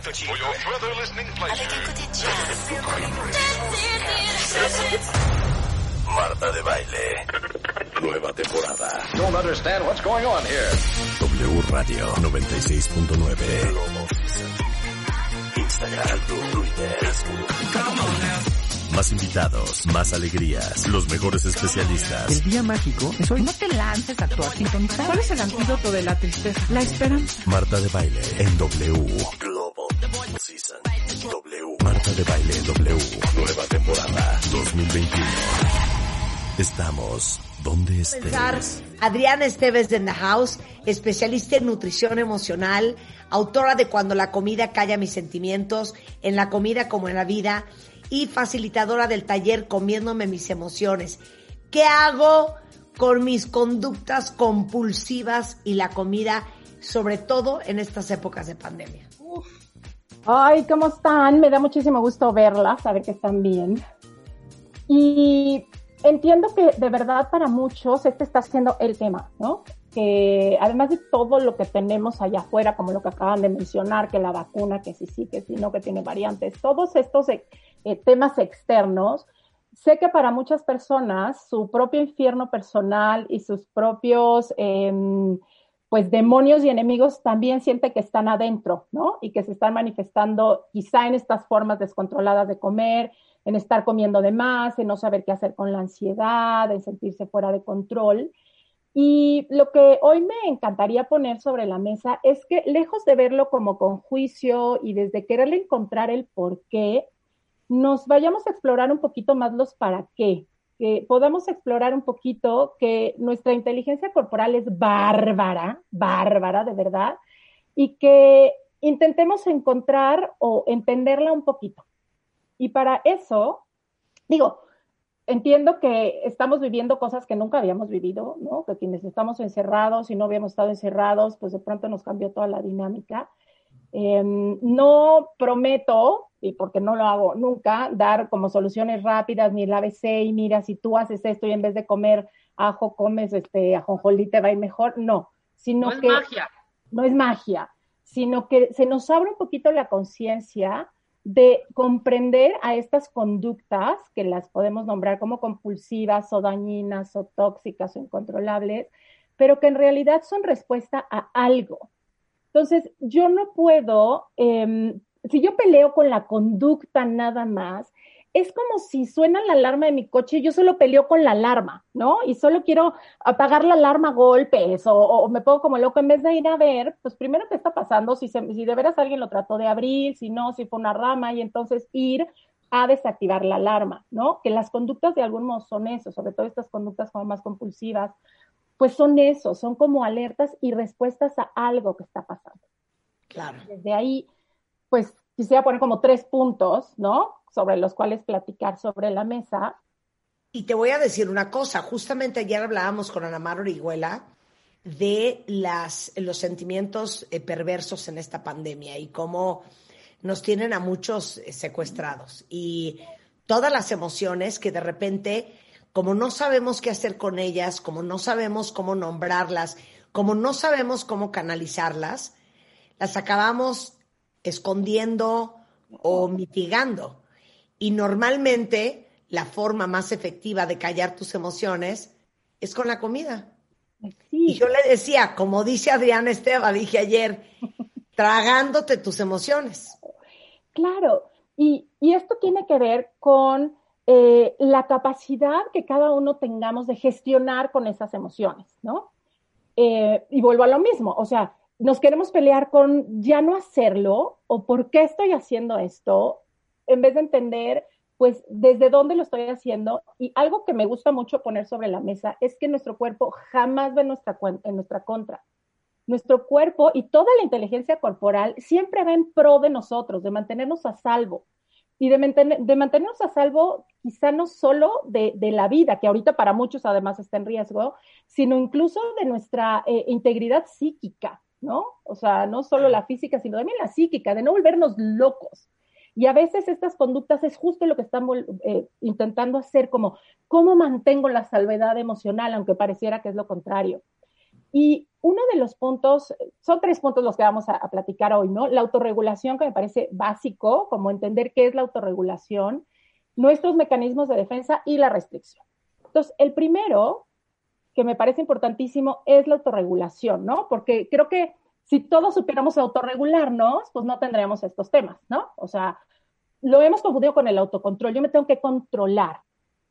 for your further listening pleasure. Marta de Baile. Nueva temporada. Don't understand what's going on here. W Radio 96.9. Instagram, Twitter. Más invitados, más alegrías, los mejores especialistas. El día mágico es hoy. No te lances a actuar sintonizar. ¿Cuál es el antídoto de la tristeza? La esperanza. Marta de Baile en W. Global Season. W. Marta de Baile en W. Nueva temporada 2021. Estamos donde estés. Adriana Esteves de The House, especialista en nutrición emocional, autora de Cuando la comida calla mis sentimientos, en la comida como en la vida, y facilitadora del taller Comiéndome mis emociones. ¿Qué hago con mis conductas compulsivas y la comida, sobre todo en estas épocas de pandemia? Ay, ¿cómo están? Me da muchísimo gusto verlas, saber que están bien. Y entiendo que de verdad para muchos este está siendo el tema, ¿no? Que además de todo lo que tenemos allá afuera, como lo que acaban de mencionar, que la vacuna, que sí, sí, que sí, no, que tiene variantes, todos estos eh, temas externos, sé que para muchas personas su propio infierno personal y sus propios, em, pues, demonios y enemigos también siente que están adentro, ¿no? Y que se están manifestando quizá en estas formas descontroladas de comer, en estar comiendo de más, en no saber qué hacer con la ansiedad, en sentirse fuera de control. Y lo que hoy me encantaría poner sobre la mesa es que lejos de verlo como con juicio y desde quererle encontrar el por qué, nos vayamos a explorar un poquito más los para qué, que podamos explorar un poquito que nuestra inteligencia corporal es bárbara, bárbara de verdad, y que intentemos encontrar o entenderla un poquito. Y para eso, digo, entiendo que estamos viviendo cosas que nunca habíamos vivido, ¿no? Que quienes estamos encerrados y no habíamos estado encerrados, pues de pronto nos cambió toda la dinámica. Eh, no prometo, y porque no lo hago nunca, dar como soluciones rápidas ni el ABC y mira, si tú haces esto y en vez de comer ajo comes este ajonjolí te va a ir mejor. No, sino No es que magia. no es magia, sino que se nos abre un poquito la conciencia de comprender a estas conductas que las podemos nombrar como compulsivas o dañinas o tóxicas o incontrolables, pero que en realidad son respuesta a algo. Entonces, yo no puedo, eh, si yo peleo con la conducta nada más, es como si suena la alarma de mi coche y yo solo peleo con la alarma, ¿no? Y solo quiero apagar la alarma a golpes o, o me pongo como loco en vez de ir a ver, pues primero qué está pasando, si, se, si de veras alguien lo trató de abrir, si no, si fue una rama y entonces ir a desactivar la alarma, ¿no? Que las conductas de algún modo son eso, sobre todo estas conductas como más compulsivas, pues son eso, son como alertas y respuestas a algo que está pasando. Claro. Desde ahí, pues quisiera poner como tres puntos, ¿no? Sobre los cuales platicar sobre la mesa. Y te voy a decir una cosa, justamente ayer hablábamos con Ana Mar Orihuela de las, los sentimientos eh, perversos en esta pandemia y cómo nos tienen a muchos eh, secuestrados y todas las emociones que de repente, como no sabemos qué hacer con ellas, como no sabemos cómo nombrarlas, como no sabemos cómo canalizarlas, las acabamos escondiendo o mitigando. Y normalmente la forma más efectiva de callar tus emociones es con la comida. Sí. Y yo le decía, como dice Adriana Esteba, dije ayer, tragándote tus emociones. Claro, y, y esto tiene que ver con eh, la capacidad que cada uno tengamos de gestionar con esas emociones, ¿no? Eh, y vuelvo a lo mismo, o sea, nos queremos pelear con ya no hacerlo o por qué estoy haciendo esto, en vez de entender, pues, desde dónde lo estoy haciendo. Y algo que me gusta mucho poner sobre la mesa es que nuestro cuerpo jamás ve nuestra, en nuestra contra. nuestro cuerpo y toda la inteligencia corporal siempre va en pro de nosotros, de mantenernos a salvo. Y de, mantenernos a salvo quizá no solo de, la vida, que ahorita para muchos además está en riesgo, sino incluso de nuestra eh, integridad psíquica, ¿no? O sea, no solo la física, sino también la psíquica, de no volvernos locos. Y a veces estas conductas es justo lo que estamos eh, intentando hacer, como cómo mantengo la salvedad emocional, aunque pareciera que es lo contrario. Y uno de los puntos, son tres puntos los que vamos a, platicar hoy, ¿no? La autorregulación, que me parece básico, como entender qué es la autorregulación, nuestros mecanismos de defensa y la restricción. Entonces, el primero, que me parece importantísimo, es la autorregulación, ¿no? Porque creo que si todos supiéramos autorregularnos, pues no tendríamos estos temas, ¿no? O sea, lo hemos confundido con el autocontrol. Yo me tengo que controlar.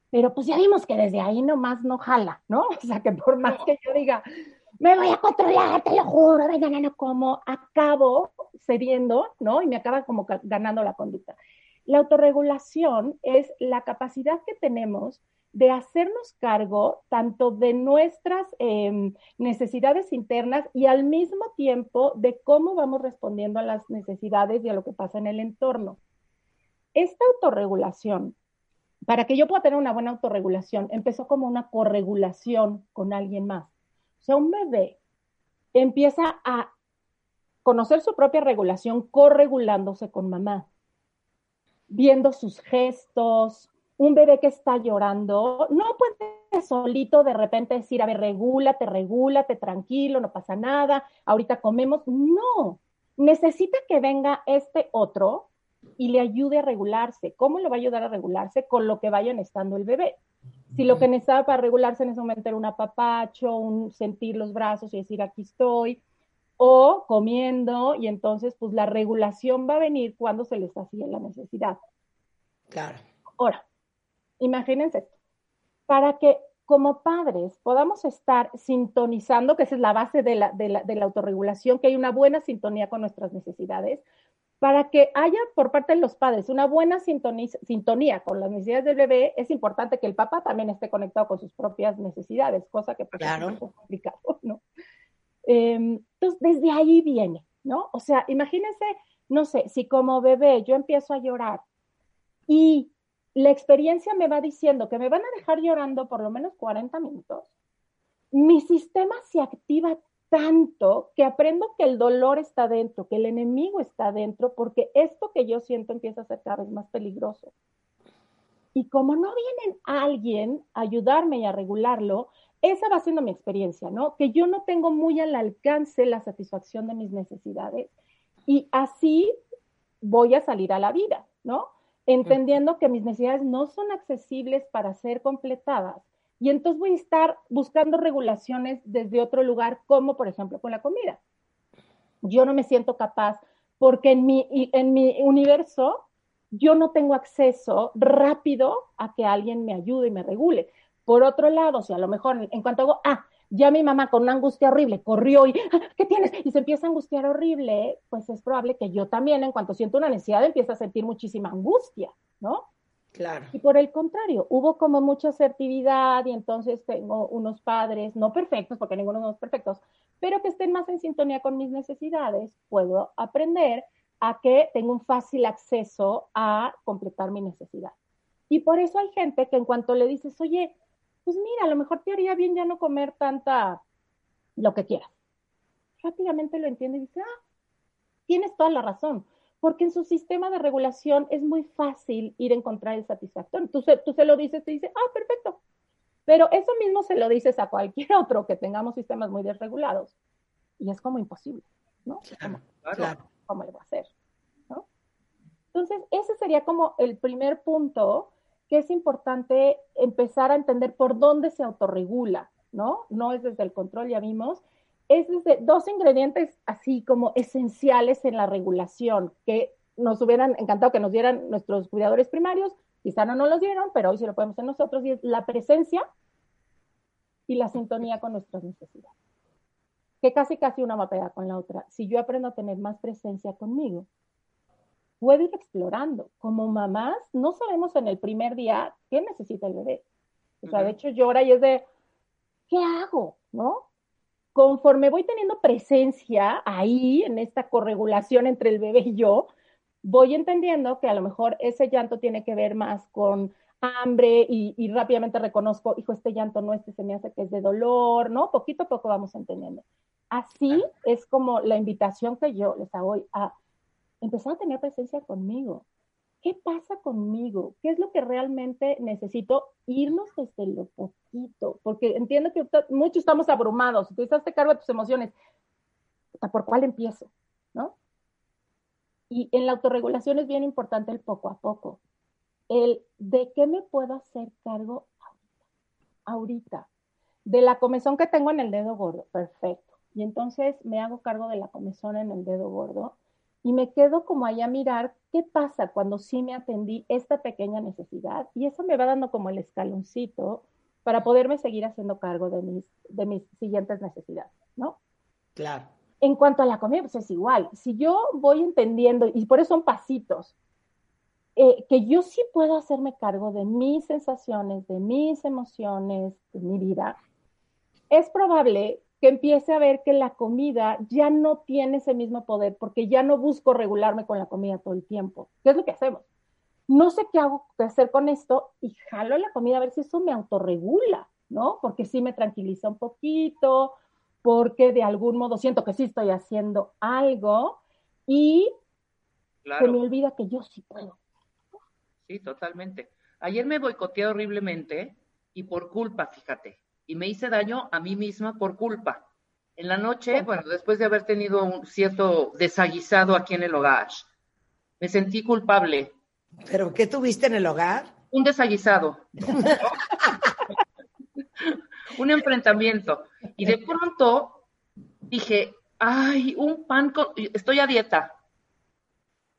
Pero pues ya vimos que desde ahí nomás no jala, ¿no? O sea, que por más que yo diga, me voy a controlar, te lo juro, venga, no como, acabo cediendo, ¿no? Y me acaba como ganando la conducta. La autorregulación es la capacidad que tenemos de hacernos cargo tanto de nuestras em, necesidades internas y al mismo tiempo de cómo vamos respondiendo a las necesidades y a lo que pasa en el entorno. Esta autorregulación, para que yo pueda tener una buena autorregulación, empezó como una corregulación con alguien más. O sea, un bebé empieza a conocer su propia regulación corregulándose con mamá, viendo sus gestos, un bebé que está llorando, no puede solito de repente decir, a ver, regúlate, regúlate, tranquilo, no pasa nada, ahorita comemos. No, necesita que venga este otro y le ayude a regularse. ¿Cómo le va a ayudar a regularse? Con lo que vayan estando el bebé. Si lo que necesitaba para regularse en ese momento era un apapacho, un sentir los brazos y decir aquí estoy, o comiendo, y entonces pues la regulación va a venir cuando se les hacía la necesidad. Claro. Ahora, imagínense esto, para que como padres podamos estar sintonizando, que esa es la base de la, de la, de la autorregulación, que hay una buena sintonía con nuestras necesidades, para que haya por parte de los padres una buena sintonía, con las necesidades del bebé, es importante que el papá también esté conectado con sus propias necesidades, cosa que pues, es un poco complicado, ¿no? Em, entonces, desde ahí viene, ¿no? O sea, imagínense, no sé, si como bebé yo empiezo a llorar y la experiencia me va diciendo que me van a dejar llorando por lo menos 40 minutos, mi sistema se activa tanto que aprendo que el dolor está dentro, que el enemigo está dentro, porque esto que yo siento empieza a ser cada vez más peligroso. Y como no viene alguien a ayudarme y a regularlo, esa va siendo mi experiencia, ¿no? Que yo no tengo muy al alcance la satisfacción de mis necesidades y así voy a salir a la vida, ¿no? Entendiendo que mis necesidades no son accesibles para ser completadas y entonces voy a estar buscando regulaciones desde otro lugar, como por ejemplo con la comida. Yo no me siento capaz porque en mi, en mi universo yo no tengo acceso rápido a que alguien me ayude y me regule. Por otro lado, si a lo mejor en cuanto hago, ah, ya mi mamá con una angustia horrible corrió y, ah, ¿qué tienes? Y se empieza a angustiar horrible, pues es probable que yo también, en cuanto siento una necesidad, empiece a sentir muchísima angustia, ¿no? Claro. Y por el contrario, hubo como mucha asertividad y entonces tengo unos padres, no perfectos, porque ninguno de los perfectos, pero que estén más en sintonía con mis necesidades, puedo aprender a que tengo un fácil acceso a completar mi necesidad. Y por eso hay gente que en cuanto le dices, oye, pues mira, a lo mejor te haría bien ya no comer tanta lo que quieras. Rápidamente lo entiende y dice, ah, tienes toda la razón porque en su sistema de regulación es muy fácil ir a encontrar el satisfactorio. Tú se, tú se lo dices, te dice, ah, perfecto. Pero eso mismo se lo dices a cualquier otro que tengamos sistemas muy desregulados. Y es como imposible, ¿no? Claro, ¿Cómo, le va a hacer? ¿no? Entonces, ese sería como el primer punto que es importante empezar a entender por dónde se autorregula, ¿no? No es desde el control, ya vimos, es desde dos ingredientes así como esenciales en la regulación que nos hubieran encantado que nos dieran nuestros cuidadores primarios, quizá no nos los dieron, pero hoy sí lo podemos hacer nosotros, y la presencia y la sintonía con nuestras necesidades. Que casi casi una va a pegar con la otra. Si yo aprendo a tener más presencia conmigo, puedo ir explorando. Como mamás, no sabemos en el primer día qué necesita el bebé. O sea, de hecho llora y es de, ¿qué hago? ¿No? conforme voy teniendo presencia ahí, en esta corregulación entre el bebé y yo, voy entendiendo que a lo mejor ese llanto tiene que ver más con hambre y, rápidamente reconozco, hijo, este llanto no, este se me hace que es de dolor, ¿no? Poquito a poco vamos entendiendo. Así es como la invitación que yo les hago a empezar a tener presencia conmigo. ¿Qué pasa conmigo? ¿Qué es lo que realmente necesito? Irnos desde lo poquito, porque entiendo que muchos estamos abrumados, tú estás cargo de tus emociones. ¿Por cuál empiezo? ¿No? Y en la autorregulación es bien importante el poco a poco. El de qué me puedo hacer cargo ahorita. Ahorita. De la comezón que tengo en el dedo gordo. Perfecto. Y entonces me hago cargo de la comezón en el dedo gordo y me quedo como allá a mirar qué pasa cuando sí me atendí esta pequeña necesidad y eso me va dando como el escaloncito para poderme seguir haciendo cargo de mis, de mis siguientes necesidades, ¿no? Claro. En cuanto a la comida, pues es igual. Si yo voy entendiendo, y por eso son pasitos, eh, que yo sí puedo hacerme cargo de mis sensaciones, de mis emociones, de mi vida, es probable que empiece a ver que la comida ya no tiene ese mismo poder porque ya no busco regularme con la comida todo el tiempo. ¿Qué es lo que hacemos? No sé qué hago qué hacer con esto y jalo la comida a ver si eso me autorregula, ¿no? Porque sí me tranquiliza un poquito, porque de algún modo siento que sí estoy haciendo algo y se me olvida que yo sí puedo. Sí, totalmente. Ayer me boicoteé horriblemente y por culpa, fíjate y me hice daño a mí misma por culpa. En la noche, bueno, después de haber tenido un cierto desaguisado aquí en el hogar, me sentí culpable. ¿Pero qué tuviste en el hogar? Un desaguisado. un enfrentamiento. Y de pronto dije, ay, un pan con... Estoy a dieta.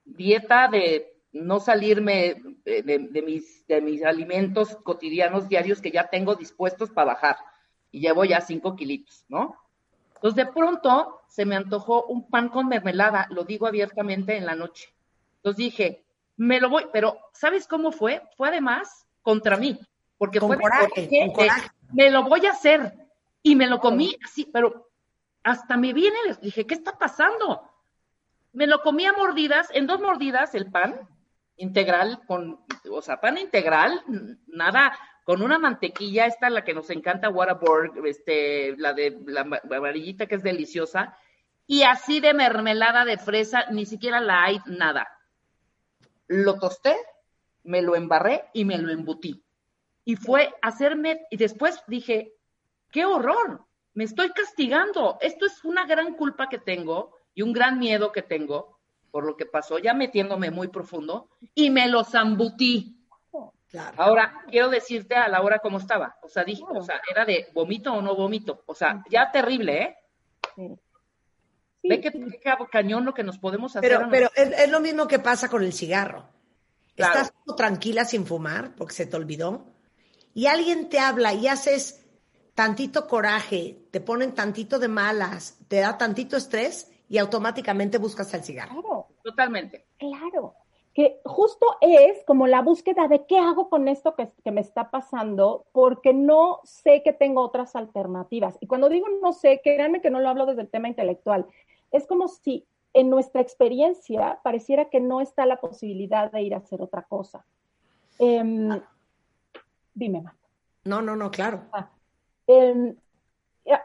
Dieta de no salirme de, mis, de mis alimentos cotidianos diarios que ya tengo dispuestos para bajar. Y llevo ya cinco kilitos, ¿no? Entonces de pronto se me antojó un pan con mermelada, lo digo abiertamente en la noche. Entonces dije, me lo voy, pero ¿sabes cómo fue? Fue además contra mí, porque fue coraje, me lo voy a hacer y me lo comí así, pero hasta me viene, dije, ¿qué está pasando? Me lo comí a mordidas, en dos mordidas el pan, integral, con, o sea, pan integral, nada, con una mantequilla, esta la que nos encanta, Whataburger, este, la de la amarillita que es deliciosa, y así de mermelada de fresa, ni siquiera la hay, nada. Lo tosté, me lo embarré y me lo embutí. Y fue hacerme, y después dije, qué horror, me estoy castigando, esto es una gran culpa que tengo y un gran miedo que tengo, por lo que pasó, ya metiéndome muy profundo, y me lo zambutí. Ahora, quiero decirte a la hora cómo estaba. O sea, dije, o sea, era de vomito o no vomito. O sea, ya terrible, ¿eh? Sí. Ve que, cañón lo que nos podemos hacer. Pero, pero es, lo mismo que pasa con el cigarro. Estás tranquila sin fumar porque se te olvidó y alguien te habla y haces tantito coraje, te ponen tantito de malas, te da tantito estrés y automáticamente buscas el cigarro. Claro. Totalmente. Claro. Que justo es como la búsqueda de qué hago con esto que, que, me está pasando, porque no sé que tengo otras alternativas. Y cuando digo no sé, créanme que no lo hablo desde el tema intelectual. Es como si en nuestra experiencia pareciera que no está la posibilidad de ir a hacer otra cosa. Em, dime, Marta. No, no, no, claro. Ah, em,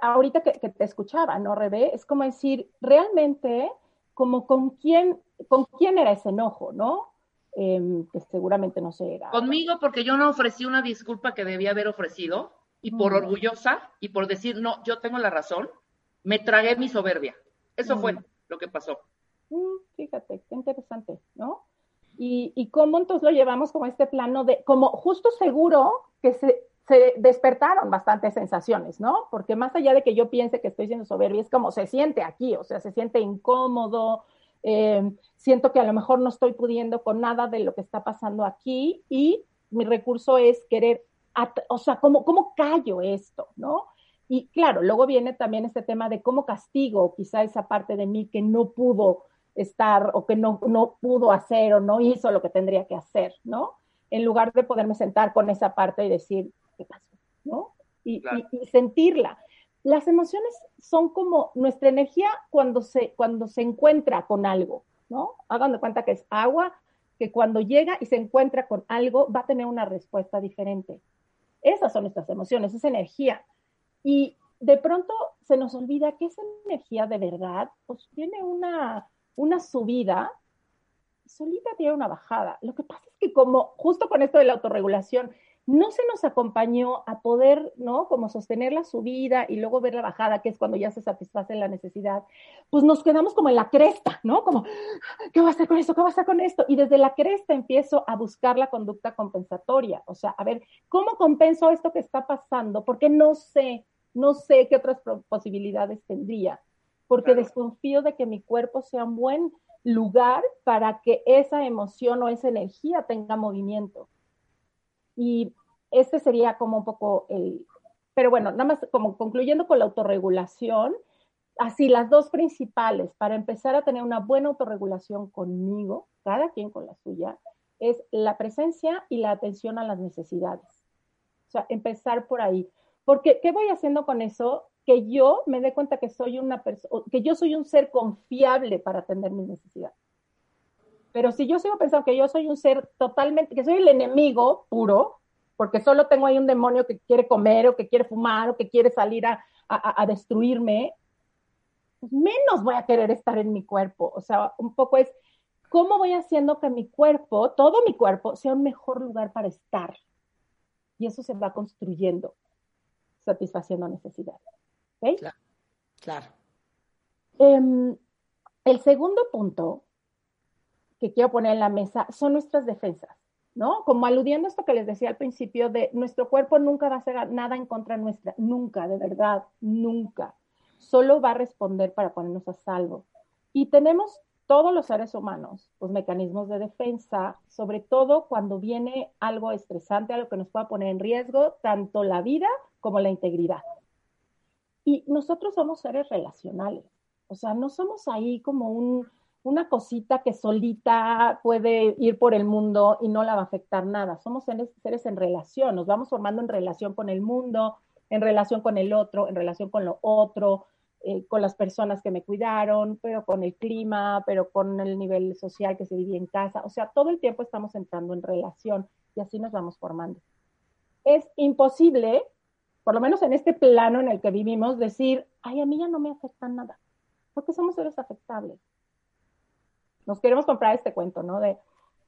ahorita que, te escuchaba, ¿no, Rebe? Es como decir, realmente, como con quién, con quién era ese enojo, ¿no? Em, que seguramente no sé, era. Conmigo, porque yo no ofrecí una disculpa que debía haber ofrecido, y por orgullosa, y por decir, no, yo tengo la razón, me tragué mi soberbia. Eso fue lo que pasó. Mm, fíjate, qué interesante, ¿no? Y, y cómo entonces lo llevamos como este plano de, como justo seguro que se, se despertaron bastantes sensaciones, ¿no? Porque más allá de que yo piense que estoy siendo soberbia, es como se siente aquí, o sea, se siente incómodo, eh, siento que a lo mejor no estoy pudiendo con nada de lo que está pasando aquí y mi recurso es querer, o sea, ¿cómo, ¿cómo callo esto, no? Y claro, luego viene también este tema de cómo castigo quizá esa parte de mí que no pudo estar o que no, no pudo hacer o no hizo lo que tendría que hacer, ¿no? En lugar de poderme sentar con esa parte y decir, qué pasó, ¿no? Y, sentirla. las emociones son como nuestra energía cuando se, cuando se encuentra con algo, ¿no? Hagan de cuenta que es agua, que cuando llega y se encuentra con algo va a tener una respuesta diferente. Esas son nuestras emociones, esa energía. Y de pronto se nos olvida que esa energía de verdad, pues tiene una, una subida, solita tiene una bajada. Lo que pasa es que como justo con esto de la autorregulación, no se nos acompañó a poder, ¿no? Como sostener la subida y luego ver la bajada, que es cuando ya se satisface la necesidad, pues nos quedamos como en la cresta, ¿no? Como, ¿qué va a hacer con esto? ¿Qué va a hacer con esto? Y desde la cresta empiezo a buscar la conducta compensatoria, o sea, a ver, ¿cómo compenso esto que está pasando? Porque no sé, no sé qué otras posibilidades tendría, porque desconfío de que mi cuerpo sea un buen lugar para que esa emoción o esa energía tenga movimiento. Y este sería como un poco el, pero bueno, nada más como concluyendo con la autorregulación, así las dos principales para empezar a tener una buena autorregulación conmigo, cada quien con la suya, es la presencia y la atención a las necesidades. O sea, empezar por ahí. Porque, ¿qué voy haciendo con eso? Que yo me dé cuenta que soy una persona, que yo soy un ser confiable para atender mis necesidades. Pero si yo sigo pensando que yo soy un ser totalmente, que soy el enemigo puro, porque solo tengo ahí un demonio que quiere comer o que quiere fumar o que quiere salir a, a, destruirme, pues menos voy a querer estar en mi cuerpo. O sea, un poco es cómo voy haciendo que mi cuerpo, todo mi cuerpo, sea un mejor lugar para estar. Y eso se va construyendo, satisfaciendo necesidades. ¿Ok? Claro. claro. Em, el segundo punto que quiero poner en la mesa son nuestras defensas, ¿no? Como aludiendo a esto que les decía al principio de nuestro cuerpo nunca va a hacer nada en contra nuestra, nunca, de verdad, nunca. Solo va a responder para ponernos a salvo. Y tenemos todos los seres humanos, los mecanismos de defensa, sobre todo cuando viene algo estresante, algo que nos pueda poner en riesgo, tanto la vida como la integridad. Y nosotros somos seres relacionales, o sea, no somos ahí como un, una cosita que solita puede ir por el mundo y no la va a afectar nada. Somos seres, en relación, nos vamos formando en relación con el mundo, en relación con el otro, en relación con lo otro, eh, con las personas que me cuidaron, pero con el clima, pero con el nivel social que se vive en casa. O sea, todo el tiempo estamos entrando en relación y así nos vamos formando. Es imposible, por lo menos en este plano en el que vivimos, decir, ay, a mí ya no me afecta nada, porque somos seres afectables nos queremos comprar este cuento, ¿no? De,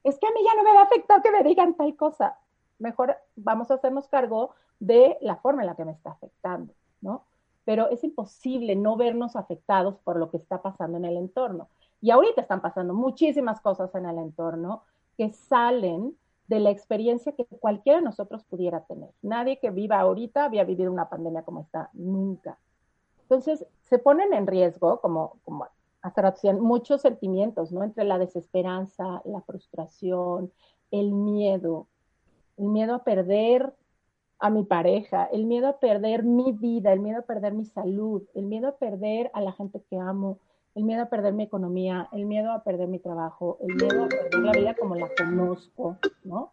es que a mí ya no me va a afectar que me digan tal cosa. Mejor vamos a hacernos cargo de la forma en la que me está afectando, ¿no? Pero es imposible no vernos afectados por lo que está pasando en el entorno. Y ahorita están pasando muchísimas cosas en el entorno que salen de la experiencia que cualquiera de nosotros pudiera tener. Nadie que viva ahorita había vivido una pandemia como esta, nunca. Entonces, se ponen en riesgo, como, como hasta muchos sentimientos, ¿no? Entre la desesperanza, la frustración, el miedo, el miedo a perder a mi pareja, el miedo a perder mi vida, el miedo a perder mi salud, el miedo a perder a la gente que amo, el miedo a perder mi economía, el miedo a perder mi trabajo, el miedo a perder la vida como la conozco, ¿no?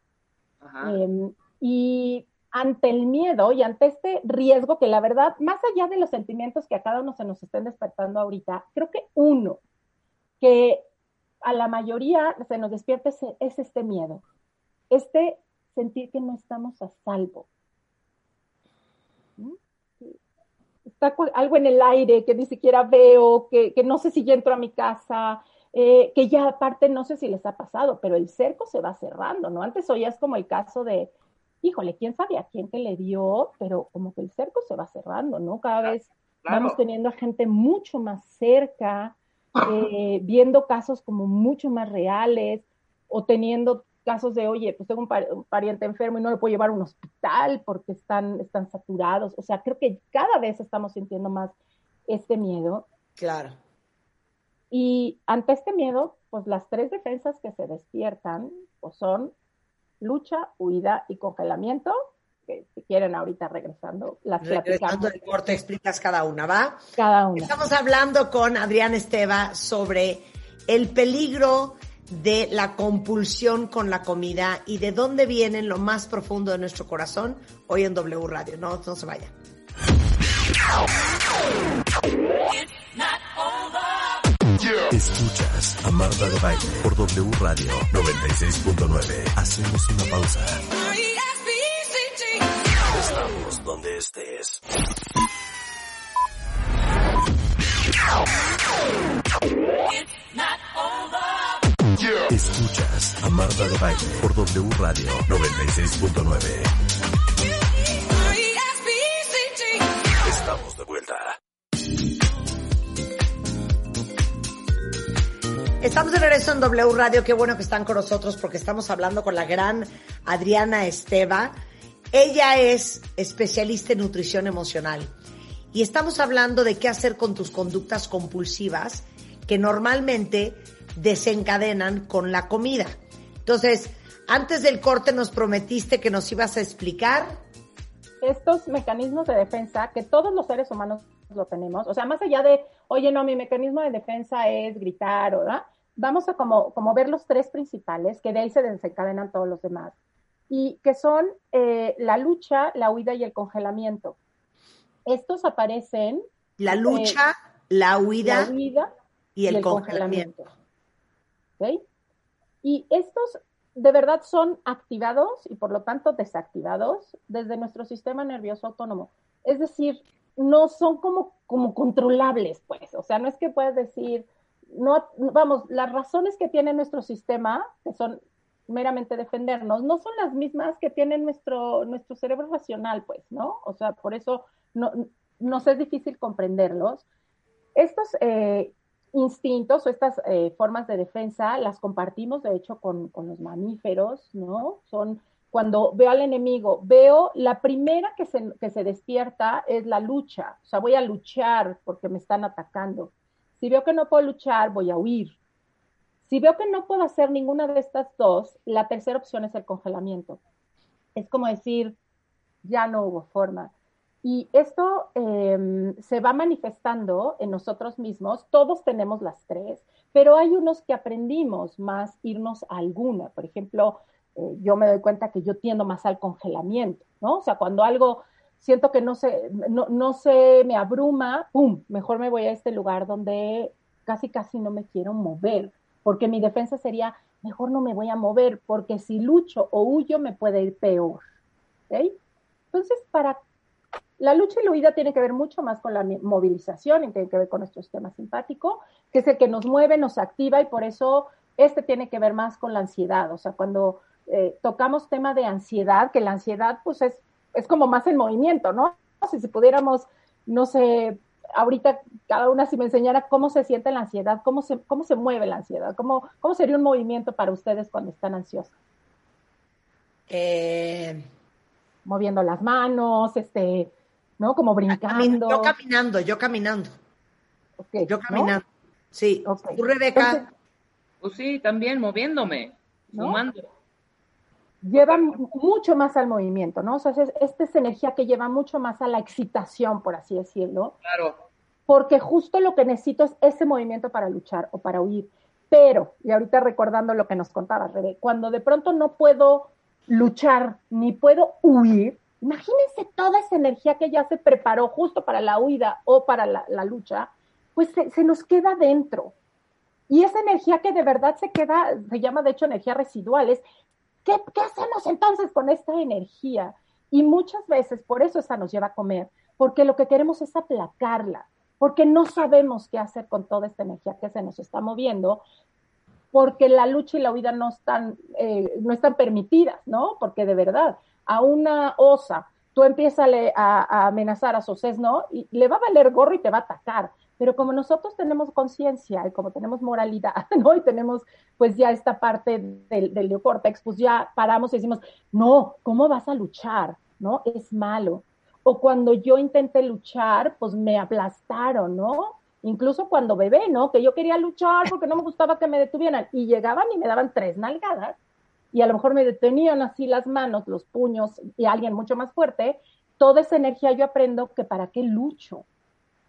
Em, y ante el miedo y ante este riesgo que la verdad, más allá de los sentimientos que a cada uno se nos estén despertando ahorita, creo que uno que a la mayoría se nos despierta es, este miedo, este sentir que no estamos a salvo. ¿Mm? Está algo en el aire que ni siquiera veo, que, no sé si ya entro a mi casa, eh, que ya aparte no sé si les ha pasado, pero el cerco se va cerrando, ¿no? Antes oías como el caso de, híjole, quién sabe a quién te le dio, pero como que el cerco se va cerrando, ¿no? Cada vez vamos teniendo a gente mucho más cerca, eh, viendo casos como mucho más reales, o teniendo casos de, oye, pues tengo un, pariente enfermo y no lo puedo llevar a un hospital porque están, están saturados. O sea, creo que cada vez estamos sintiendo más este miedo. Claro. Y ante este miedo, pues las tres defensas que se despiertan pues son lucha, huida y congelamiento, que si quieren ahorita regresando, las Regresando del corte explicas cada una, ¿va? Cada una. Estamos hablando con Adrián Esteva sobre el peligro de la compulsión con la comida y de dónde viene lo más profundo de nuestro corazón hoy en W Radio. No, no se vayan. Escuchas a Marta de Baile por W Radio 96.9. Hacemos una pausa. Estamos donde estés. Escuchas a Marta de Baile por W Radio 96.9. Estamos de vuelta. Estamos de regreso en W Radio, qué bueno que están con nosotros porque estamos hablando con la gran Adriana Esteva. Ella es especialista en nutrición emocional y estamos hablando de qué hacer con tus conductas compulsivas que normalmente desencadenan con la comida. Entonces, antes del corte nos prometiste que nos ibas a explicar estos mecanismos de defensa que todos los seres humanos lo tenemos, o sea, más allá de, oye, no, mi mecanismo de defensa es gritar, ¿verdad? Vamos a como, como ver los tres principales, que de ahí se desencadenan todos los demás, y que son eh, la lucha, la huida y el congelamiento. Estos aparecen... La lucha, eh, la, huida y, el, congelamiento. Y estos de verdad son activados y por lo tanto desactivados desde nuestro sistema nervioso autónomo. Es decir, no son como, como controlables, pues. O sea, no es que puedas decir, no, vamos, las razones que tiene nuestro sistema, que son meramente defendernos, no son las mismas que tiene nuestro, nuestro cerebro racional, pues, ¿no? O sea, por eso no, nos es difícil comprenderlos. Estos eh, instintos o estas eh, formas de defensa las compartimos, de hecho, con, con los mamíferos, ¿no? Son cuando veo al enemigo, veo la primera que se, que se despierta es la lucha, o sea, voy a luchar porque me están atacando. Si veo que no puedo luchar, voy a huir. Si veo que no puedo hacer ninguna de estas dos, la tercera opción es el congelamiento. Es como decir, ya no hubo forma. Y esto em, se va manifestando en nosotros mismos, todos tenemos las tres, pero hay unos que aprendimos más irnos a alguna. Por ejemplo, eh, yo me doy cuenta que yo tiendo más al congelamiento, ¿no? O sea, cuando algo siento que no se, no, no se me abruma, ¡pum! Mejor me voy a este lugar donde casi, casi no me quiero mover, porque mi defensa sería, mejor no me voy a mover, porque si lucho o huyo me puede ir peor. ¿ok? Entonces, para la lucha y la huida tiene que ver mucho más con la movilización y tiene que ver con nuestro sistema simpático, que es el que nos mueve, nos activa y por eso este tiene que ver más con la ansiedad. O sea, cuando eh, tocamos tema de ansiedad, que la ansiedad pues es, es como más en movimiento, ¿no? Si, si pudiéramos, no sé, ahorita cada una si me enseñara cómo se siente la ansiedad, cómo se, cómo se mueve la ansiedad, cómo, cómo sería un movimiento para ustedes cuando están ansiosos. Eh... Moviendo las manos, este, ¿no? Como brincando. Yo caminando, yo caminando. yo caminando. Sí. ¿Tú, Rebeca? pues sí, también moviéndome, sumando lleva mucho más al movimiento, ¿no? O sea, esta es energía que lleva mucho más a la excitación, por así decirlo. Claro. Porque justo lo que necesito es ese movimiento para luchar o para huir. Pero, y ahorita recordando lo que nos contaba Rebe, cuando de pronto no puedo luchar ni puedo huir, imagínense toda esa energía que ya se preparó justo para la huida o para la, lucha, pues se, se nos queda dentro. Y esa energía que de verdad se queda, se llama de hecho energía residual, es ¿Qué, hacemos entonces con esta energía? Y muchas veces por eso esa nos lleva a comer, porque lo que queremos es aplacarla, porque no sabemos qué hacer con toda esta energía que se nos está moviendo, porque la lucha y la huida no están, eh, no están permitidas, ¿no? Porque de verdad, a una osa, tú empiezas a, a amenazar a su ¿no? Y le va a valer gorro y te va a atacar. Pero como nosotros tenemos conciencia y como tenemos moralidad, ¿no? Y tenemos pues ya esta parte del, del pues ya paramos y decimos, no, ¿cómo vas a luchar? ¿No? Es malo. O cuando yo intenté luchar, pues me aplastaron, ¿no? Incluso cuando bebé, ¿no? Que yo quería luchar porque no me gustaba que me detuvieran. Y llegaban y me daban tres nalgadas. Y a lo mejor me detenían así las manos, los puños y alguien mucho más fuerte. Toda esa energía yo aprendo que para qué lucho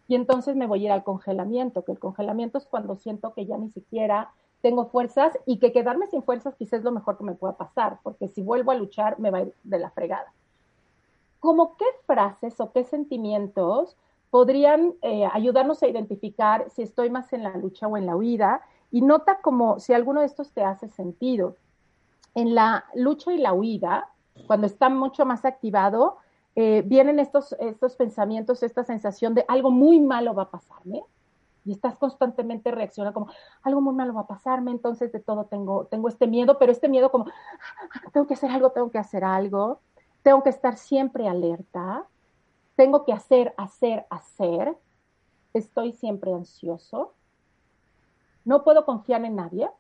y entonces me voy a ir al congelamiento, que el congelamiento es cuando siento que ya ni siquiera tengo fuerzas y que quedarme sin fuerzas quizás es lo mejor que me pueda pasar, porque si vuelvo a luchar me va a ir de la fregada. ¿Cómo qué frases o qué sentimientos podrían eh, ayudarnos a identificar si estoy más en la lucha o en la huida y nota como si alguno de estos te hace sentido. En la lucha y la huida, cuando está mucho más activado, eh, vienen estos, estos pensamientos, esta sensación de algo muy malo va a pasarme, y estás constantemente reaccionando como algo muy malo va a pasarme, entonces de todo tengo, tengo este miedo, pero este miedo como tengo que hacer algo, tengo que hacer algo, tengo que estar siempre alerta, tengo que hacer, hacer, hacer, estoy siempre ansioso, no puedo confiar en nadie,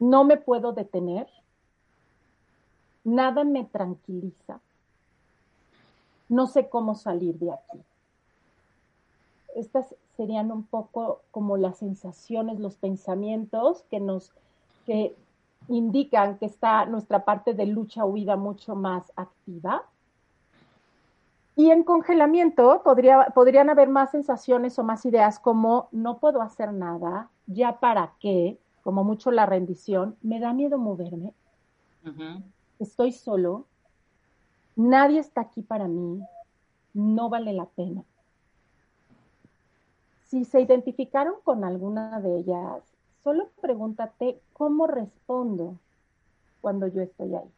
no me puedo detener, nada me tranquiliza, no sé cómo salir de aquí. Estas serían un poco como las sensaciones, los pensamientos que nos que indican que está nuestra parte de lucha huida mucho más activa. Y en congelamiento podría, podrían haber más sensaciones o más ideas como no puedo hacer nada, ya para qué, como mucho la rendición, me da miedo moverme, estoy solo, nadie está aquí para mí, no vale la pena. Si se identificaron con alguna de ellas, solo pregúntate cómo respondo cuando yo estoy ahí.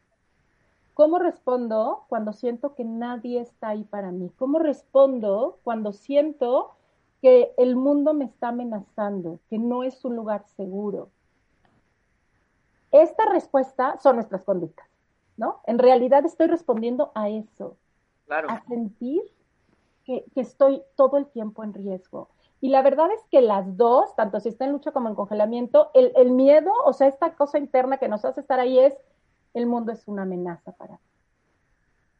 ¿Cómo respondo cuando siento que nadie está ahí para mí? ¿Cómo respondo cuando siento que el mundo me está amenazando, que no es un lugar seguro? Esta respuesta son nuestras conductas, ¿no? En realidad estoy respondiendo a eso, a sentir que, que estoy todo el tiempo en riesgo. Y la verdad es que las dos, tanto si está en lucha como en congelamiento, el, el miedo, o sea, esta cosa interna que nos hace estar ahí es el mundo es una amenaza para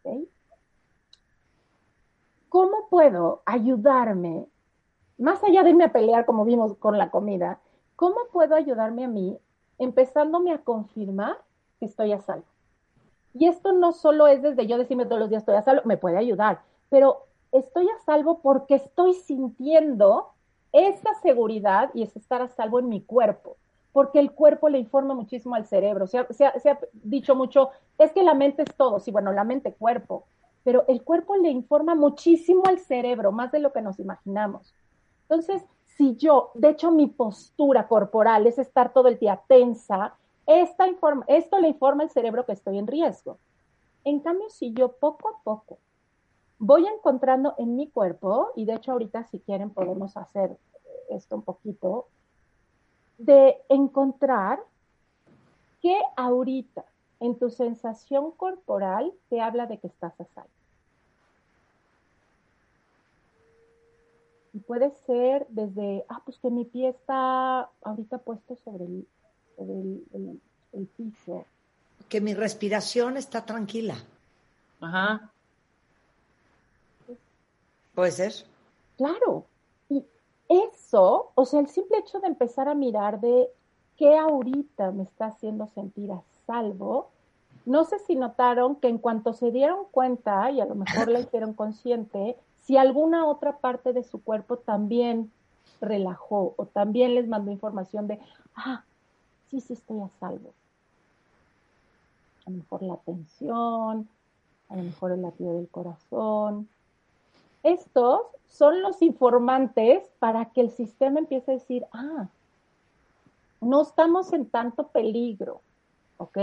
mí. ¿Cómo puedo ayudarme, más allá de irme a pelear como vimos con la comida, cómo puedo ayudarme a mí empezándome a confirmar que estoy a salvo? Y esto no solo es desde yo decirme todos los días estoy a salvo, me puede ayudar, pero estoy a salvo porque estoy sintiendo esa seguridad y es estar a salvo en mi cuerpo porque el cuerpo le informa muchísimo al cerebro. Se ha, se, ha, dicho mucho, es que la mente es todo, sí, bueno, la mente, cuerpo, pero el cuerpo le informa muchísimo al cerebro, más de lo que nos imaginamos. Entonces, si yo, de hecho, mi postura corporal es estar todo el día tensa, esta informa, esto le informa al cerebro que estoy en riesgo. En cambio, si yo poco a poco voy encontrando en mi cuerpo, y de hecho ahorita si quieren podemos hacer esto un poquito, de encontrar qué ahorita en tu sensación corporal te habla de que estás a salvo. Y puede ser desde, ah, pues que mi pie está ahorita puesto sobre el, el, el piso. Que mi respiración está tranquila. Ajá. Puede ser. Claro, eso, o sea, el simple hecho de empezar a mirar de qué ahorita me está haciendo sentir a salvo, no sé si notaron que en cuanto se dieron cuenta, y a lo mejor la hicieron consciente, si alguna otra parte de su cuerpo también relajó o también les mandó información de, ah, sí, sí estoy a salvo. A lo mejor la tensión, a lo mejor el latido del corazón. Estos son los informantes para que el sistema empiece a decir, ah, no estamos en tanto peligro, ¿ok?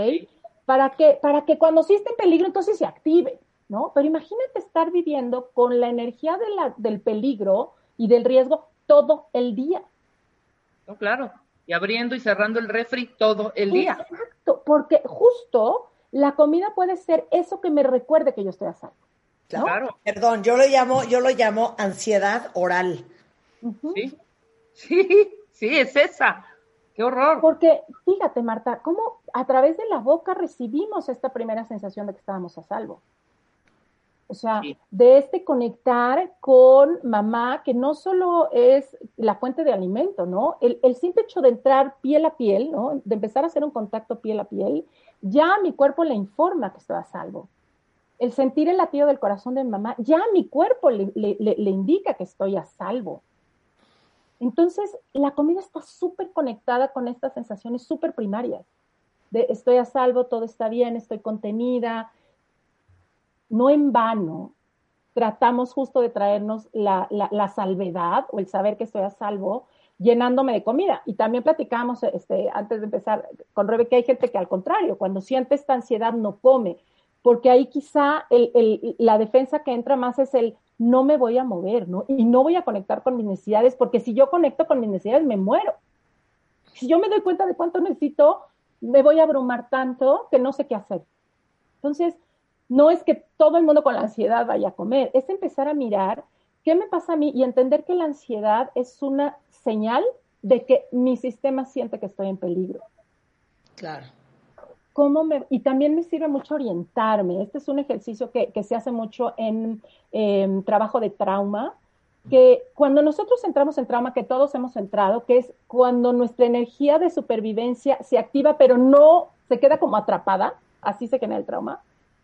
Para que, para que cuando sí esté en peligro, entonces se active, ¿no? Pero imagínate estar viviendo con la energía de la, del peligro y del riesgo todo el día. No, claro, y abriendo y cerrando el refri todo el día. Exacto, porque justo la comida puede ser eso que me recuerde que yo estoy a salvo. Claro. Perdón, yo lo llamo, yo lo llamo ansiedad oral. Sí, sí, sí, es esa. Qué horror. Porque fíjate, Marta, cómo a través de la boca recibimos esta primera sensación de que estábamos a salvo. O sea, de este conectar con mamá, que no solo es la fuente de alimento, ¿no? El, el, simple hecho de entrar piel a piel, ¿no? De empezar a hacer un contacto piel a piel, ya mi cuerpo le informa que estoy a salvo el sentir el latido del corazón de mamá, ya mi cuerpo le, indica que estoy a salvo. Entonces, la comida está súper conectada con estas sensaciones súper primarias. De estoy a salvo, todo está bien, estoy contenida. No en vano, tratamos justo de traernos la, la, salvedad o el saber que estoy a salvo llenándome de comida. Y también platicamos este, antes de empezar con Rebe hay gente que al contrario, cuando siente esta ansiedad no come, porque ahí quizá el, el, la defensa que entra más es el no me voy a mover, ¿no? Y no voy a conectar con mis necesidades, porque si yo conecto con mis necesidades me muero. Si yo me doy cuenta de cuánto necesito, me voy a abrumar tanto que no sé qué hacer. Entonces, no es que todo el mundo con la ansiedad vaya a comer, es empezar a mirar qué me pasa a mí y entender que la ansiedad es una señal de que mi sistema siente que estoy en peligro. Claro. ¿Cómo me, y también me sirve mucho orientarme. Este es un ejercicio que, se hace mucho en trabajo de trauma, que cuando nosotros entramos en trauma, que todos hemos entrado, que es cuando nuestra energía de supervivencia se activa, pero no se queda como atrapada, así se genera el trauma.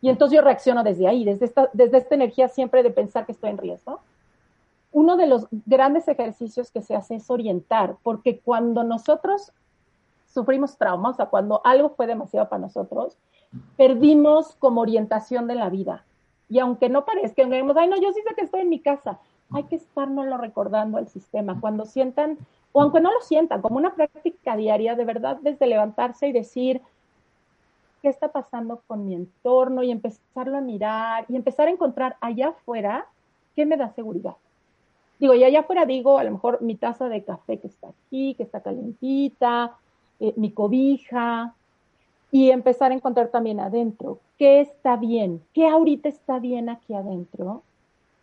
Y entonces yo reacciono desde ahí, desde esta, desde esta energía siempre de pensar que estoy en riesgo. Uno de los grandes ejercicios que se hace es orientar, porque cuando nosotros sufrimos trauma, o sea, cuando algo fue demasiado para nosotros, perdimos como orientación de la vida. Y aunque no parezca, que digamos, ay, no, yo sí sé que estoy en mi casa, hay que estarnoslo recordando al sistema. Cuando sientan, o aunque no lo sientan, como una práctica diaria, de verdad, desde levantarse y decir, ¿qué está pasando con mi entorno? Y empezarlo a mirar y empezar a encontrar allá afuera qué me da seguridad. Digo, y allá afuera digo, a lo mejor mi taza de café que está aquí, que está calentita, eh, mi cobija, y empezar a encontrar también adentro qué está bien, qué ahorita está bien aquí adentro,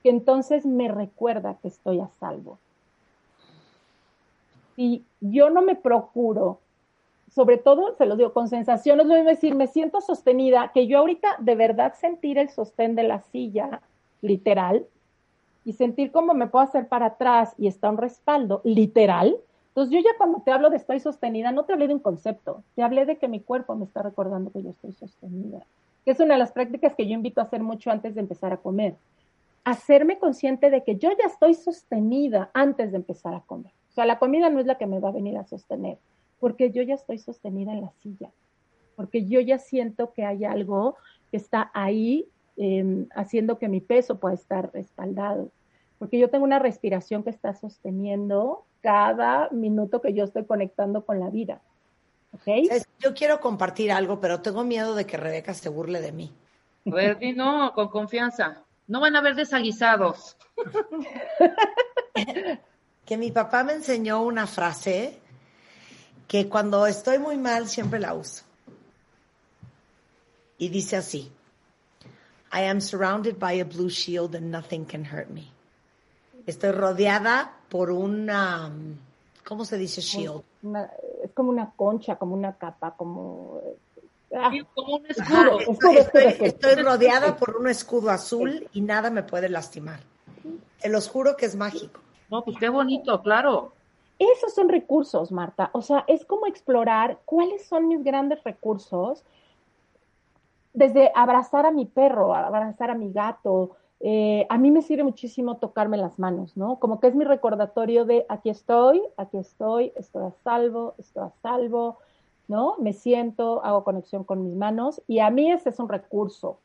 que entonces me recuerda que estoy a salvo. Y yo no me procuro, sobre todo, se lo digo, con sensaciones, lo mismo decir, me siento sostenida, que yo ahorita de verdad sentir el sostén de la silla, literal, y sentir cómo me puedo hacer para atrás y está un respaldo, literal. Entonces yo ya cuando te hablo de estoy sostenida, no te hablé de un concepto, te hablé de que mi cuerpo me está recordando que yo estoy sostenida, que es una de las prácticas que yo invito a hacer mucho antes de empezar a comer hacerme consciente de que yo ya estoy sostenida antes de empezar a comer. O sea, la comida no es la que me va a venir a sostener, porque yo ya estoy sostenida en la silla, porque yo ya siento que hay algo que está ahí em, haciendo que mi peso pueda estar respaldado, porque yo tengo una respiración que está sosteniendo cada minuto que yo estoy conectando con la vida. ¿Okay? Yo quiero compartir algo, pero tengo miedo de que Rebeca se burle de mí. A ver, no, con confianza. No van a haber desaguisados. que mi papá me enseñó una frase que cuando estoy muy mal siempre la uso. Y dice así, I am surrounded by a blue shield and nothing can hurt me. Estoy rodeada por una, ¿cómo se dice shield? es como una concha, como una capa, como Ah. como un escudo. estoy, rodeada por un escudo azul y nada me puede lastimar. Te los juro que es mágico. No, pues qué bonito, claro. Esos son recursos, Marta. O sea, es como explorar cuáles son mis grandes recursos. Desde abrazar a mi perro, abrazar a mi gato. Eh, a mí me sirve muchísimo tocarme las manos, ¿no? Como que es mi recordatorio de aquí estoy, aquí estoy, estoy a salvo, estoy a salvo ¿no? Me siento, hago conexión con mis manos y a mí ese es un recurso.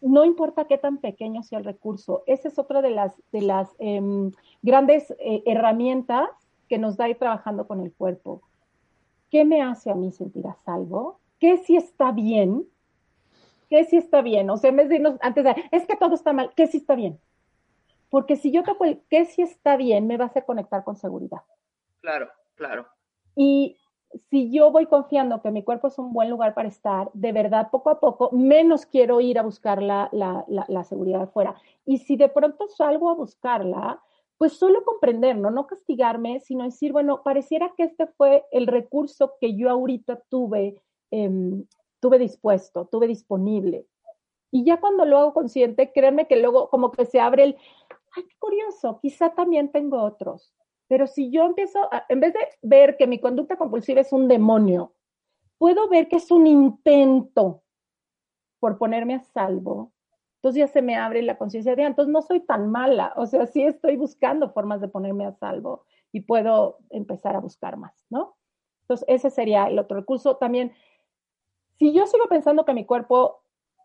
No importa qué tan pequeño sea el recurso, esa es otra de las, de las em, grandes eh, herramientas que nos da ir trabajando con el cuerpo. ¿Qué me hace a mí sentir a salvo? ¿Qué si está bien? ¿Qué si está bien? O sea, en vez de irnos antes de, es que todo está mal, ¿qué si está bien? Porque si yo toco el qué si está bien, me va a hacer conectar con seguridad. Claro, claro. Y si yo voy confiando que mi cuerpo es un buen lugar para estar, de verdad, poco a poco, menos quiero ir a buscar la, la, seguridad afuera. Y si de pronto salgo a buscarla, pues solo comprender, ¿no? no castigarme, sino decir, bueno, pareciera que este fue el recurso que yo ahorita tuve, em, tuve dispuesto, tuve disponible. Y ya cuando lo hago consciente, créanme que luego como que se abre el, ay, qué curioso, quizá también tengo otros. Pero si yo empiezo, en vez de ver que mi conducta compulsiva es un demonio, puedo ver que es un intento por ponerme a salvo. Entonces ya se me abre la conciencia de, ah, entonces no soy tan mala, o sea, sí estoy buscando formas de ponerme a salvo y puedo empezar a buscar más, ¿no? Entonces ese sería el otro recurso. También, si yo sigo pensando que mi cuerpo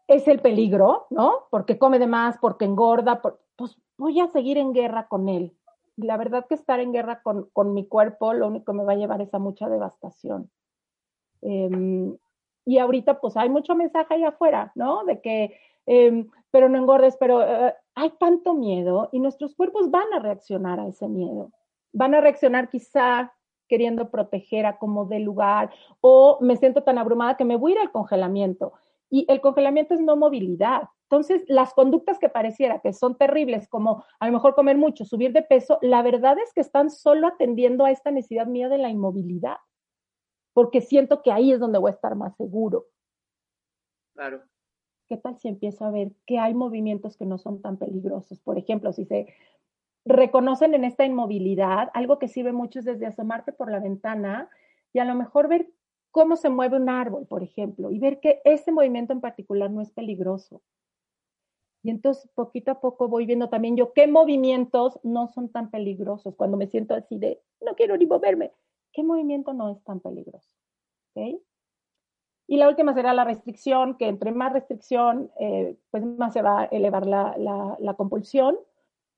es el peligro, ¿no? Porque come de más, porque engorda, pues voy a seguir en guerra con él. La verdad que estar en guerra con, con mi cuerpo lo único que me va a llevar es a mucha devastación. Em, y ahorita pues hay mucho mensaje ahí afuera, ¿no? De que, em, pero no engordes, pero eh, hay tanto miedo y nuestros cuerpos van a reaccionar a ese miedo. Van a reaccionar quizá queriendo proteger a como de lugar o me siento tan abrumada que me voy a ir al congelamiento. Y el congelamiento es no movilidad. Entonces, las conductas que pareciera que son terribles, como a lo mejor comer mucho, subir de peso, la verdad es que están solo atendiendo a esta necesidad mía de la inmovilidad, porque siento que ahí es donde voy a estar más seguro. Claro. ¿Qué tal si empiezo a ver que hay movimientos que no son tan peligrosos? Por ejemplo, si se reconocen en esta inmovilidad, algo que sirve mucho es desde asomarte por la ventana y a lo mejor ver cómo se mueve un árbol, por ejemplo, y ver que ese movimiento en particular no es peligroso. Y entonces poquito a poco voy viendo también yo qué movimientos no son tan peligrosos. Cuando me siento así de, no quiero ni moverme, ¿qué movimiento no es tan peligroso? Y la última será la restricción, que entre más restricción, eh, pues más se va a elevar la compulsión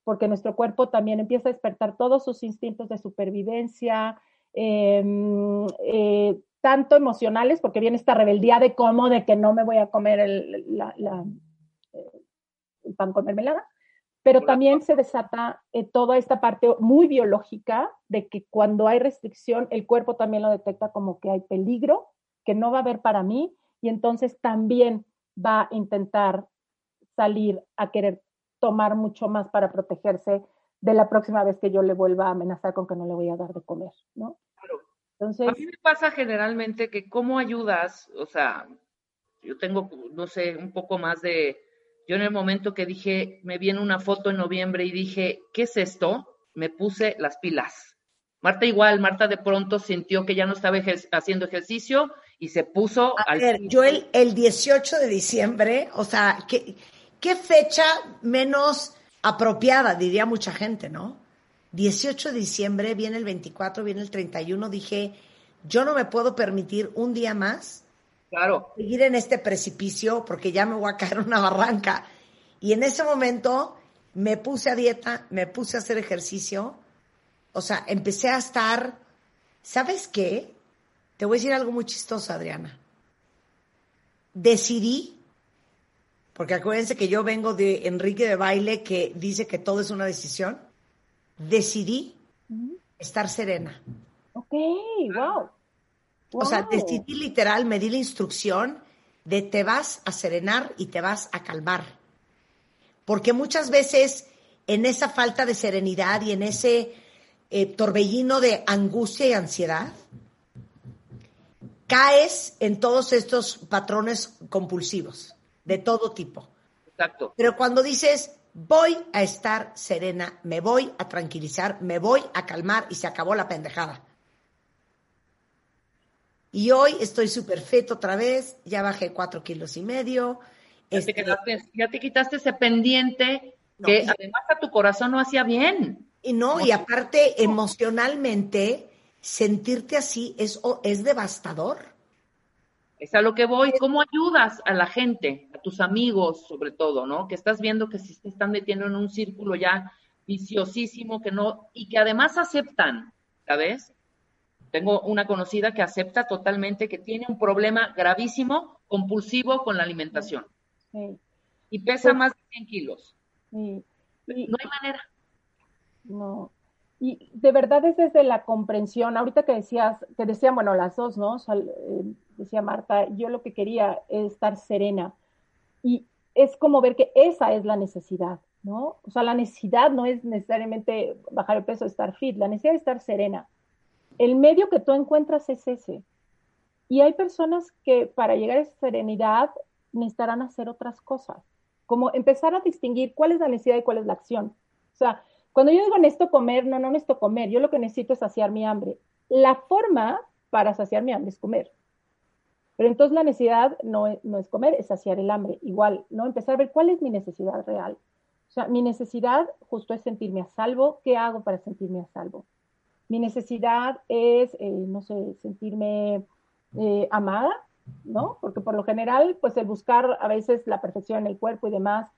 porque nuestro cuerpo también empieza a despertar todos sus instintos de supervivencia, em, eh, tanto emocionales, porque viene esta rebeldía de cómo, de que no me voy a comer el, eh, pan con mermelada, pero también se desata eh, toda esta parte muy biológica de que cuando hay restricción, el cuerpo también lo detecta como que hay peligro, que no va a haber para mí, y entonces también va a intentar salir a querer tomar mucho más para protegerse de la próxima vez que yo le vuelva a amenazar con que no le voy a dar de comer, ¿no? Claro. Entonces, a mí me pasa generalmente que cómo ayudas, o sea, yo tengo, no sé, un poco más de, yo en el momento que dije, me viene una foto en noviembre y dije, ¿qué es esto? Me puse las pilas. Marta igual, Marta de pronto sintió que ya no estaba haciendo ejercicio y se puso a Ver, yo el, el 18 de diciembre, o sea, que ¿Qué fecha menos apropiada, diría mucha gente, ¿no? 18 de diciembre, viene el 24, viene el 31, dije, yo no me puedo permitir un día más claro. seguir en este precipicio porque ya me voy a caer en una barranca. Y en ese momento me puse a dieta, me puse a hacer ejercicio, o sea, empecé a estar, ¿sabes qué? Te voy a decir algo muy chistoso, Adriana. Decidí porque acuérdense que yo vengo de Enrique de Baile que dice que todo es una decisión. Decidí estar serena. Ok, wow. O sea, decidí literal, me di la instrucción de te vas a serenar y te vas a calmar. Porque muchas veces en esa falta de serenidad y en ese eh, torbellino de angustia y ansiedad, caes en todos estos patrones compulsivos de todo tipo. Exacto. Pero cuando dices, voy a estar serena, me voy a tranquilizar, me voy a calmar y se acabó la pendejada. Y hoy estoy súper feto otra vez, ya bajé cuatro kilos y medio. Ya, te, este quitaste ese pendiente que además a tu corazón no hacía bien. Y no, y aparte emocionalmente, sentirte así es, es devastador. Es a lo que voy. ¿Cómo ayudas a la gente, a tus amigos sobre todo, ¿no? Que estás viendo que se están metiendo en un círculo ya viciosísimo que no, y que además aceptan, ¿sabes? Tengo una conocida que acepta totalmente que tiene un problema gravísimo, compulsivo con la alimentación. Y pesa más de 100 kilos. no hay manera. No. Y de verdad es desde la comprensión, ahorita que decías, que decían, bueno, las dos, ¿no? Eh, decía Marta, yo lo que quería es estar serena. Y es como ver que esa es la necesidad, ¿no? O sea, la necesidad no es necesariamente bajar el peso, estar fit, la necesidad es estar serena. El medio que tú encuentras es ese. Y hay personas que para llegar a esa serenidad necesitarán hacer otras cosas, como empezar a distinguir cuál es la necesidad y cuál es la acción. O sea, cuando yo digo necesito comer, no, no necesito comer, yo lo que necesito es saciar mi hambre. La forma para saciar mi hambre es comer. Pero entonces la necesidad no es, no es comer, es saciar el hambre. Igual, ¿no? Empezar a ver cuál es mi necesidad real. O sea, mi necesidad justo es sentirme a salvo. ¿Qué hago para sentirme a salvo? Mi necesidad es, eh, no sé, sentirme eh, amada. ¿no? Porque por lo general, pues el buscar a veces la perfección en el cuerpo y demás,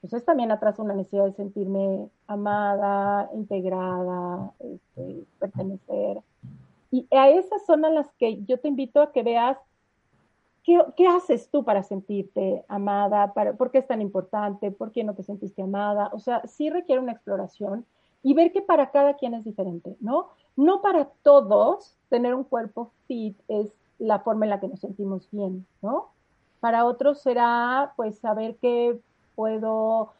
pues es también atrás una necesidad de sentirme amada, integrada, este, pertenecer. Y a esas son a las que yo te invito a que veas qué, qué haces tú para sentirte amada, por qué es tan importante, por qué no te sentiste amada. O sea, sí requiere una exploración y ver que para cada quien es diferente, ¿no? No para todos tener un cuerpo fit es la forma en la que nos sentimos bien, ¿no? Para otros será pues saber que puedo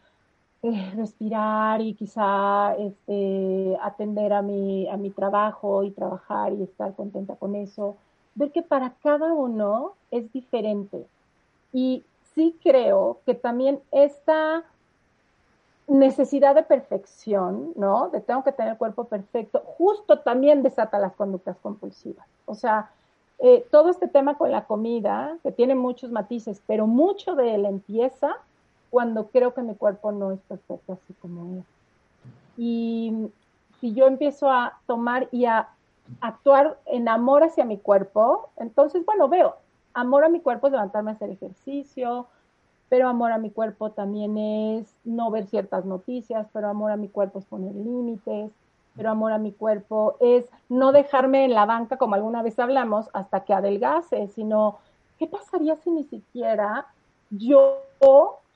eh, respirar y quizá este, atender a mi, a mi trabajo y trabajar y estar contenta con eso. Ver que para cada uno es diferente. Y sí creo que también esta necesidad de perfección, ¿no? De tengo que tener el cuerpo perfecto, justo también desata las conductas compulsivas. O sea, eh, todo este tema con la comida, que tiene muchos matices, pero mucho de él empieza cuando creo que mi cuerpo no es perfecto así como es. Y si yo empiezo a tomar y a actuar en amor hacia mi cuerpo, entonces, bueno, veo, amor a mi cuerpo es levantarme a hacer ejercicio, pero amor a mi cuerpo también es no ver ciertas noticias, pero amor a mi cuerpo es poner límites, pero amor a mi cuerpo es no dejarme en la banca, como alguna vez hablamos, hasta que adelgase, sino, ¿qué pasaría si ni siquiera yo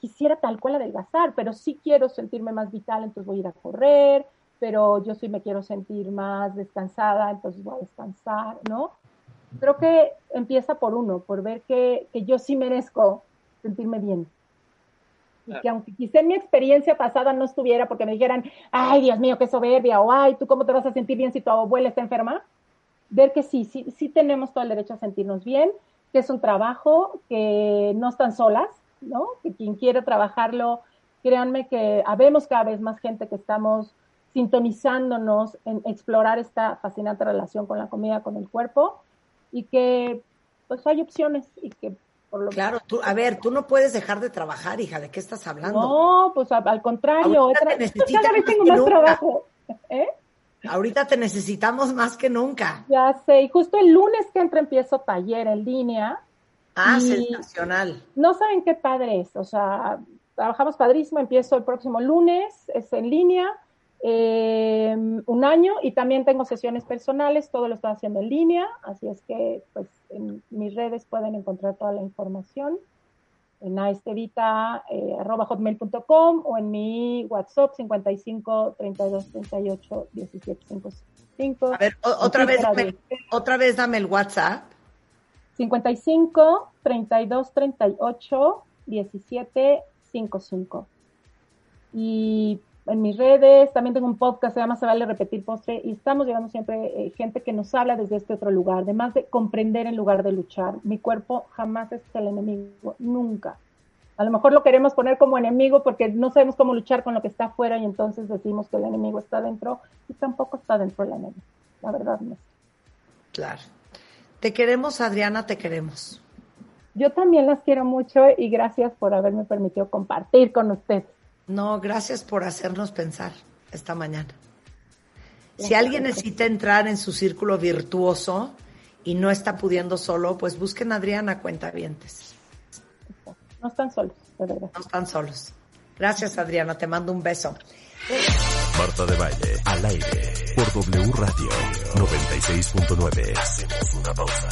quisiera tal cual adelgazar, pero sí quiero sentirme más vital, entonces voy a ir a correr, pero yo sí me quiero sentir más descansada, entonces voy a descansar, ¿no? Creo que empieza por uno, por ver que, que yo sí merezco sentirme bien. Y que aunque quizá en mi experiencia pasada no estuviera porque me dijeran, ay, Dios mío, qué soberbia, o ay, ¿tú cómo te vas a sentir bien si tu abuela está enferma? Ver que sí, sí, sí tenemos todo el derecho a sentirnos bien, que es un trabajo, que no están solas, ¿no? Que quien quiere trabajarlo, créanme que habemos cada vez más gente que estamos sintonizándonos en explorar esta fascinante relación con la comida, con el cuerpo, y que pues hay opciones y que por lo Claro, tú, a ver, tú no puedes dejar de trabajar, hija, ¿de qué estás hablando? No, pues al contrario, otra, te cada vez tengo que más nunca. trabajo. ¿Eh? Ahorita te necesitamos más que nunca. Ya sé, y justo el lunes que entra empiezo taller en línea. Ah, sensacional. No saben qué padre es, o sea, trabajamos padrísimo, empiezo el próximo lunes, es en línea, eh, un año, y también tengo sesiones personales, todo lo estoy haciendo en línea, así es que pues en mis redes pueden encontrar toda la información en aestevita, eh, o en mi WhatsApp 55 32 38 17 55. A ver, o- otra vez, dame, otra vez dame el WhatsApp. 55 32 38 17 55. Y en mis redes también tengo un podcast, se llama Se vale repetir postre, y estamos llevando siempre eh, gente que nos habla desde este otro lugar, además de comprender en lugar de luchar. Mi cuerpo jamás es el enemigo, nunca. A lo mejor lo queremos poner como enemigo porque no sabemos cómo luchar con lo que está afuera y entonces decimos que el enemigo está dentro y tampoco está dentro el enemigo. La verdad no. Claro. Te queremos, Adriana, te queremos. Yo también las quiero mucho y gracias por haberme permitido compartir con ustedes. No, gracias por hacernos pensar esta mañana. Si alguien necesita entrar en su círculo virtuoso y no está pudiendo solo, pues busquen a Adriana Cuentavientes. No están solos, de verdad. No están solos. Gracias, Adriana. Te mando un beso. Marta de Valle, al aire, por W Radio 96.9. Hacemos una pausa.